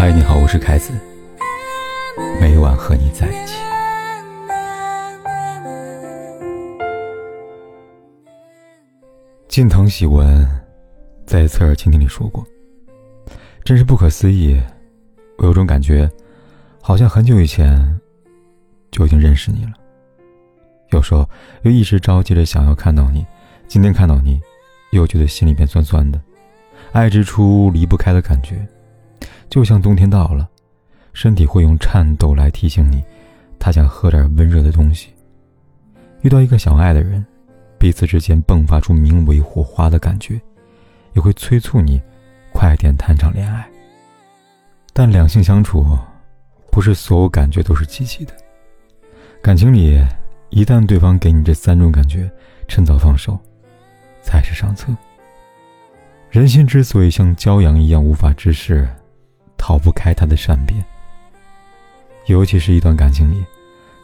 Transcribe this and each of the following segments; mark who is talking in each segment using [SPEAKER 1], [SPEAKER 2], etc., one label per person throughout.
[SPEAKER 1] 嗨，你好，我是凯子。每晚和你在一起。近藤喜文在侧耳倾听里说过：“真是不可思议，我有种感觉，好像很久以前就已经认识你了。有时候又一直着急着想要看到你，今天看到你，又觉得心里边酸酸的，爱之初离不开的感觉。”就像冬天到了，身体会用颤抖来提醒你，他想喝点温热的东西。遇到一个想爱的人，彼此之间迸发出名为火花的感觉，也会催促你快点谈场恋爱。但两性相处，不是所有感觉都是积极的。感情里，一旦对方给你这三种感觉，趁早放手，才是上策。人心之所以像骄阳一样无法直视。逃不开他的善变，尤其是一段感情里，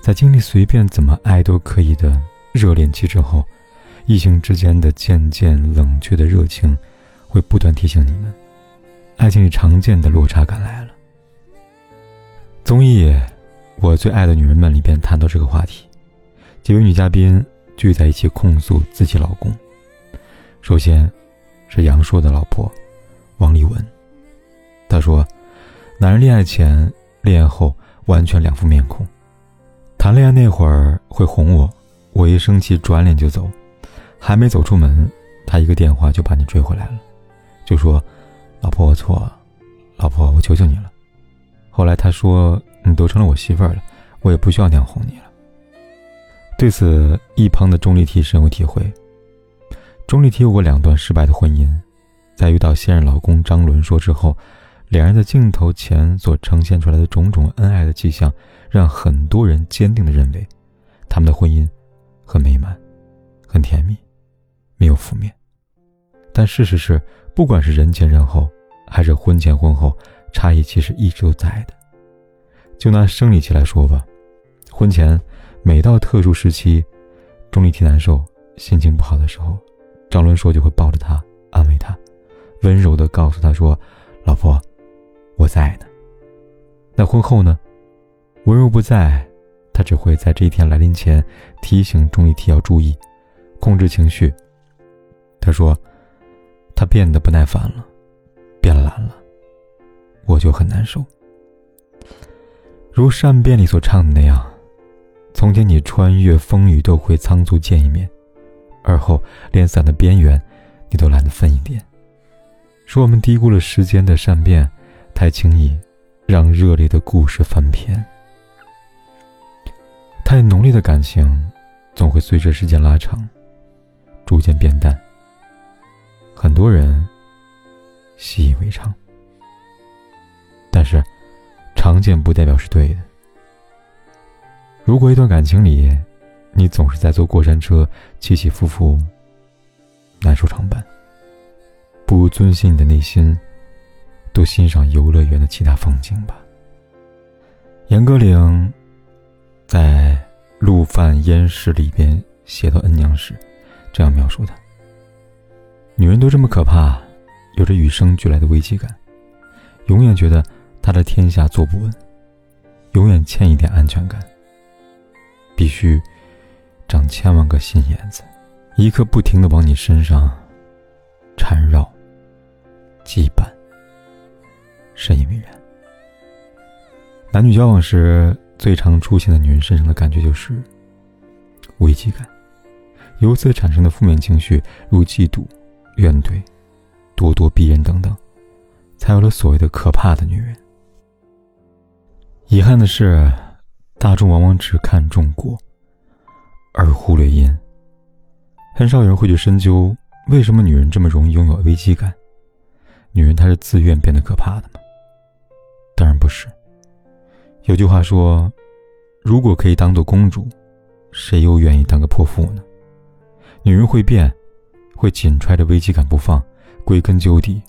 [SPEAKER 1] 在经历随便怎么爱都可以的热恋期之后，异性之间的渐渐冷却的热情，会不断提醒你们，爱情里常见的落差感来了。综艺《我最爱的女人们》里边谈到这个话题，几位女嘉宾聚在一起控诉自己老公。首先，是杨烁的老婆王丽文，她说。男人恋爱前、恋爱后完全两副面孔。谈恋爱那会儿会哄我，我一生气转脸就走，还没走出门，他一个电话就把你追回来了，就说：“老婆我错了，老婆我求求你了。”后来他说：“你都成了我媳妇儿了，我也不需要那样哄你了。”对此，一旁的钟丽缇深有体会。钟丽缇有过两段失败的婚姻，在遇到现任老公张伦硕之后。两人在镜头前所呈现出来的种种恩爱的迹象，让很多人坚定的认为，他们的婚姻很美满，很甜蜜，没有负面。但事实是，不管是人前人后，还是婚前婚后，差异其实一直都在的。就拿生理期来说吧，婚前每到特殊时期，钟丽缇难受、心情不好的时候，张伦硕就会抱着她，安慰她，温柔的告诉她说：“老婆。”我在呢。那婚后呢？温柔不在，他只会在这一天来临前提醒钟丽缇要注意，控制情绪。他说：“他变得不耐烦了，变懒了，我就很难受。”如善变里所唱的那样：“从前你穿越风雨都会仓促见一面，而后连伞的边缘你都懒得分一点。”说我们低估了时间的善变。太轻易，让热烈的故事翻篇。太浓烈的感情，总会随着时间拉长，逐渐变淡。很多人习以为常，但是常见不代表是对的。如果一段感情里，你总是在坐过山车，起起伏伏，难受长伴，不如遵循你的内心。多欣赏游乐园的其他风景吧。严歌苓在《陆犯焉识》里边写到恩娘时，这样描述她：女人都这么可怕，有着与生俱来的危机感，永远觉得她的天下坐不稳，永远欠一点安全感。必须长千万个心眼子，一刻不停的往你身上缠绕、羁绊。深以为然。男女交往时最常出现的女人身上的感觉就是危机感，由此产生的负面情绪如嫉妒、怨怼、咄咄逼人等等，才有了所谓的可怕的女人。遗憾的是，大众往往只看重果，而忽略因。很少有人会去深究为什么女人这么容易拥有危机感。女人她是自愿变得可怕的吗？当然不是。有句话说：“如果可以当做公主，谁又愿意当个泼妇呢？”女人会变，会紧揣着危机感不放，归根究底，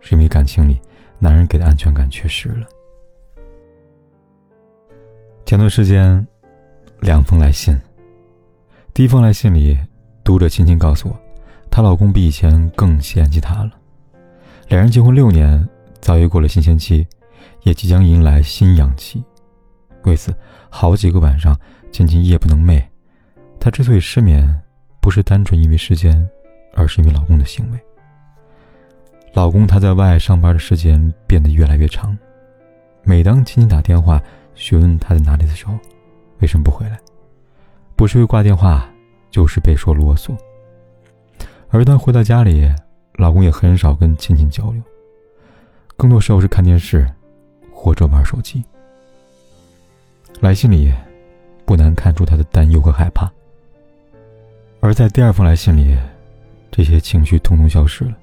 [SPEAKER 1] 是因为感情里男人给的安全感缺失了。前段时间，两封来信。第一封来信里，读者亲亲告诉我，她老公比以前更嫌弃她了。两人结婚六年，早已过了新鲜期。也即将迎来新氧气。为此，好几个晚上，晴晴夜不能寐。她之所以失眠，不是单纯因为时间，而是因为老公的行为。老公他在外上班的时间变得越来越长，每当亲戚打电话询问他在哪里的时候，为什么不回来？不是会挂电话，就是被说啰嗦。而当回到家里，老公也很少跟亲戚交流，更多时候是看电视，或者玩手机。来信里，不难看出他的担忧和害怕。而在第二封来信里，这些情绪统统消失了。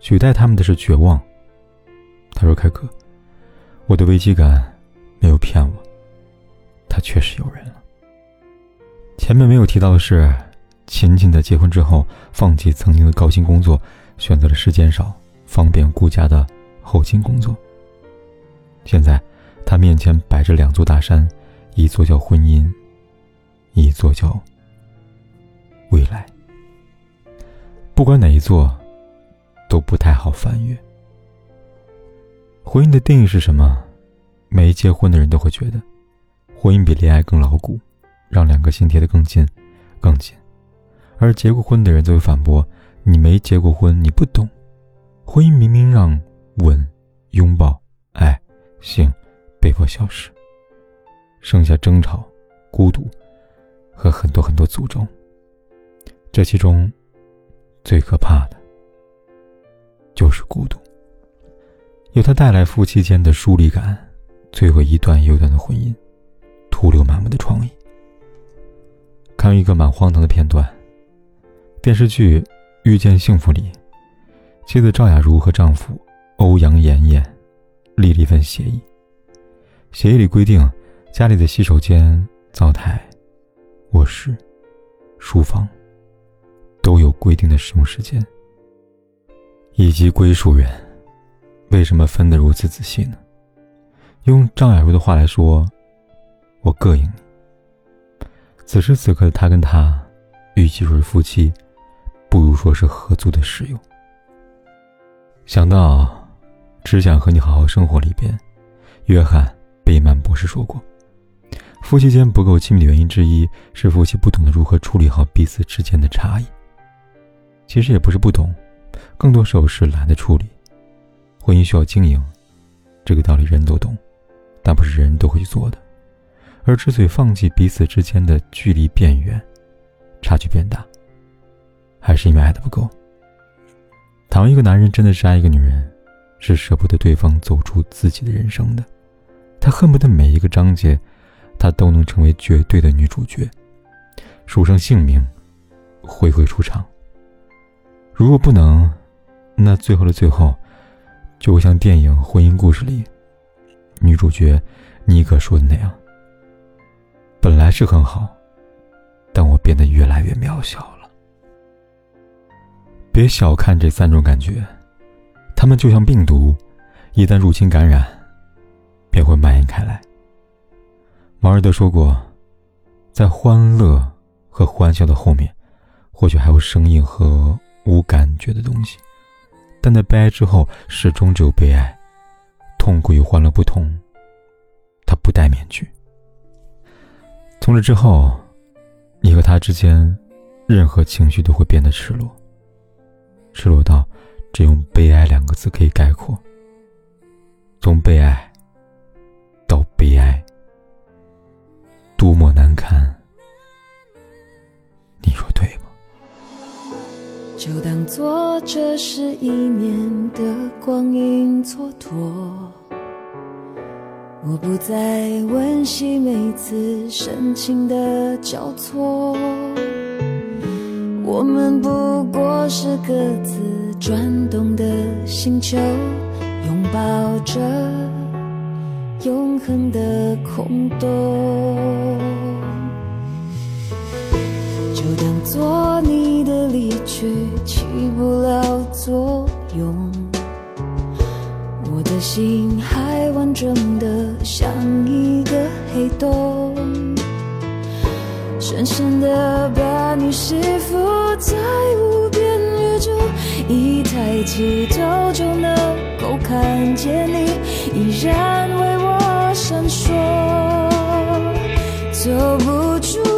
[SPEAKER 1] 取代他们的是绝望。他说：“凯哥，我的危机感没有骗我，他确实有人了。前面没有提到的是，秦秦在结婚之后放弃曾经的高薪工作，选择了时间少、方便顾家的后勤工作。现在，他面前摆着两座大山，一座叫婚姻，一座叫未来。不管哪一座。”都不太好翻越。婚姻的定义是什么？没结婚的人都会觉得，婚姻比恋爱更牢固，让两个心贴得更近，更紧；而结过婚的人则会反驳：你没结过婚，你不懂。婚姻明明让吻、拥抱、爱、性被迫消失，剩下争吵、孤独和很多很多诅咒。这其中，最可怕的。就是孤独，由它带来夫妻间的疏离感，摧毁一段又一段的婚姻，徒留满目的创意。看一个蛮荒唐的片段：电视剧《遇见幸福》里，妻子赵雅茹和丈夫欧阳妍妍立了一份协议。协议里规定，家里的洗手间、灶台、卧室、书房都有规定的使用时间。以及归属人，为什么分得如此仔细呢？用张雅茹的话来说，我膈应你。此时此刻的他跟他，与其说是夫妻，不如说是合租的室友。想到《只想和你好好生活》里边，约翰贝曼博士说过，夫妻间不够亲密的原因之一是夫妻不懂得如何处理好彼此之间的差异。其实也不是不懂。更多时候是懒得处理，婚姻需要经营，这个道理人都懂，但不是人人都会去做的。而之所以放弃彼此之间的距离变远，差距变大，还是因为爱的不够。倘若一个男人真的是爱一个女人，是舍不得对方走出自己的人生的，他恨不得每一个章节，他都能成为绝对的女主角，署上姓名，挥挥出场。如果不能。那最后的最后，就会像电影《婚姻故事》里女主角妮可说的那样：“本来是很好，但我变得越来越渺小了。”别小看这三种感觉，它们就像病毒，一旦入侵感染，便会蔓延开来。毛尔德说过，在欢乐和欢笑的后面，或许还有声音和无感觉的东西。但在悲哀之后，始终只有悲哀。痛苦与欢乐不同，它不戴面具。从这之后，你和他之间，任何情绪都会变得赤裸，赤裸到只用“悲哀”两个字可以概括。从被爱到悲哀，多么难堪！你说对吗？
[SPEAKER 2] 就当做这是一年的光阴蹉跎，我不再温习每次深情的交错，我们不过是各自转动的星球，拥抱着永恒的空洞。就当做你的离去起不了作用，我的心还完整的像一个黑洞，深深的把你吸附在无边宇宙一抬起头就能够看见你依然为我闪烁。走不出